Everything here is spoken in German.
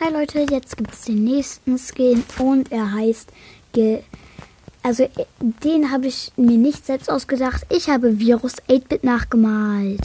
Hi Leute, jetzt gibt es den nächsten Skin und er heißt Ge also äh, den habe ich mir nicht selbst ausgedacht. Ich habe Virus 8-Bit nachgemalt.